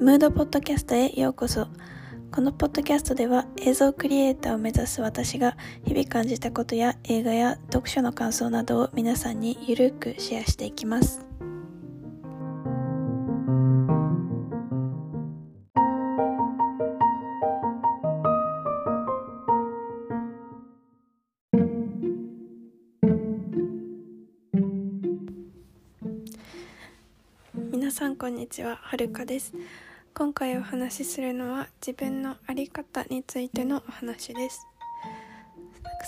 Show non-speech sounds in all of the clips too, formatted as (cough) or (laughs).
ムードポッドキャストへようこそ。このポッドキャストでは映像クリエイターを目指す私が日々感じたことや映画や読書の感想などを皆さんにゆるくシェアしていきます。皆さんこんにちは。はるかです。今回お話しするのは自分の在り方についてのお話です。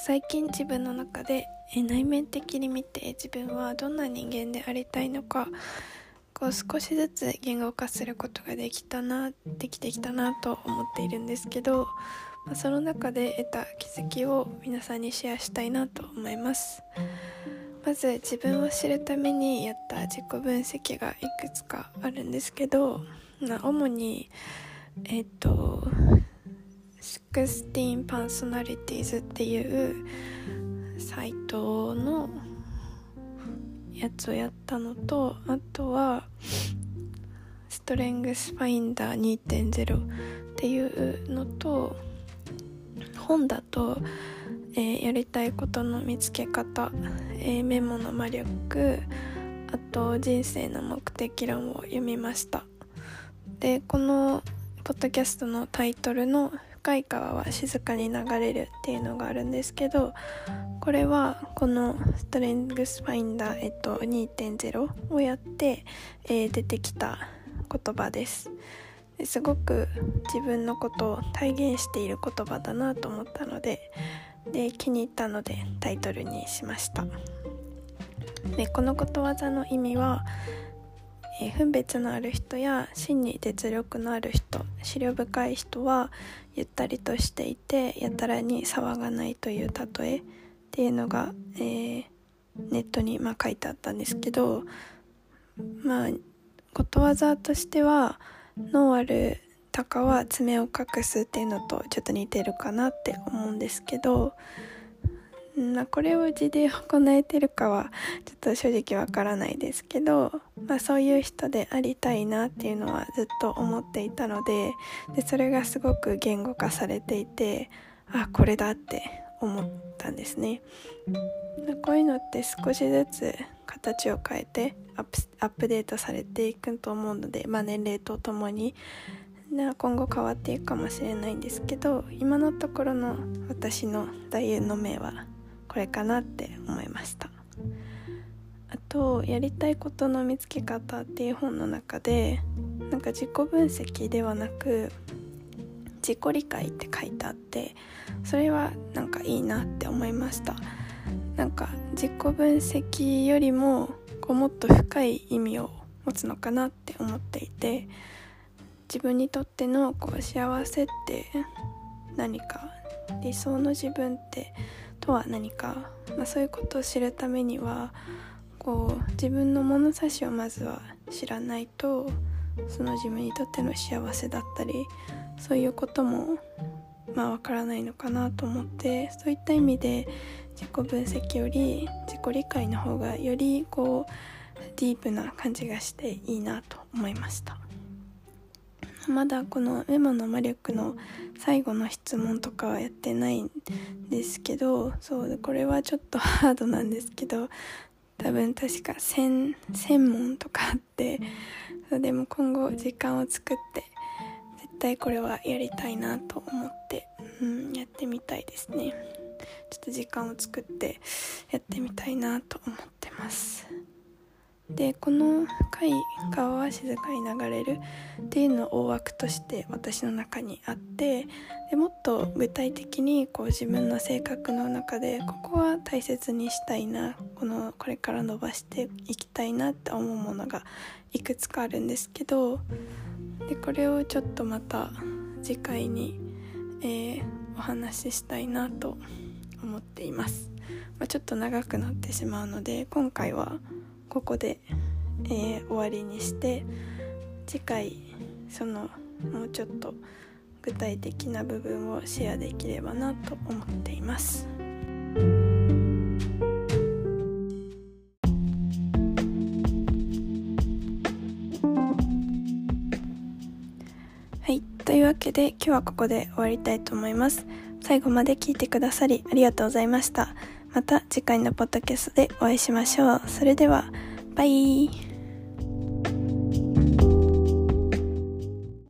最近自分の中で内面的に見て自分はどんな人間でありたいのかこう少しずつ言語化することができたなできてきたなと思っているんですけど、その中で得た気づきを皆さんにシェアしたいなと思います。まず自分を知るためにやった自己分析がいくつかあるんですけどな主にえっと16 Personalities っていうサイトのやつをやったのとあとはストレングスファインダー2.0っていうのと本だと、えー、やりたいことの見つけ方、えー、メモの魔力あと人生の目的論を読みました。でこのポッドキャストのタイトルの「深い川は静かに流れる」っていうのがあるんですけどこれはこのストレングスファインダー、えっと、2.0をやって、えー、出てきた言葉です。ですごく自分のことを体現している言葉だなと思ったのでで気に入ったのでタイトルにしました。でこのことわざの意味はえー、分別のある人や真に実力のある人資料深い人はゆったりとしていてやたらに騒がないという例えっていうのが、えー、ネットにまあ書いてあったんですけどまあことわざとしては「脳ある鷹は爪を隠す」っていうのとちょっと似てるかなって思うんですけどまあ、これを字で行えてるかはちょっと正直わからないですけど、まあ、そういう人でありたいなっていうのはずっと思っていたのででそれがすごく言語化されていてあこれだって思ったんですね。こういうのって少しずつ形を変えてアップアップデートされていくと思うので、まあ、年齢とともに今後変わっていくかもしれないんですけど今のところの私の座右の銘はこれかなって思いました。あとやりたいことの見つけ方っていう本の中でなんか自己分析ではなく自己理解って書いてあってそれはなんかいいなって思いました。なんか自己分析よりもこうもっと深い意味を持つのかなって思っていて自分にとってのこう幸せって何か理想の自分ってとは何か、まあ、そういうことを知るためにはこう自分の物差しをまずは知らないとその自分にとっての幸せだったりそういうこともまあわからないのかなと思ってそういった意味で自己分析より自己理解の方がよりこうディープな感じがしていいなと思いました。まだこのメモの魔力の最後の質問とかはやってないんですけどそうこれはちょっと (laughs) ハードなんですけど多分確か専門とかあってそうでも今後時間を作って絶対これはやりたいなと思って、うん、やってみたいですね。ちょっと時間を作ってやってみたいなと思ってます。でこの深い川は静かに流れるっていうのを大枠として私の中にあってでもっと具体的にこう自分の性格の中でここは大切にしたいなこのこれから伸ばしていきたいなって思うものがいくつかあるんですけどでこれをちょっとまた次回に、えー、お話ししたいなと思っています、まあ、ちょっと長くなってしまうので今回はここで、えー、終わりにして次回そのもうちょっと具体的な部分をシェアできればなと思っています。はい。というわけで今日はここで終わりたいと思います。最後まで聞いてくださりありがとうございました。また次回のポッドキャストでお会いしましょう。それではバイ。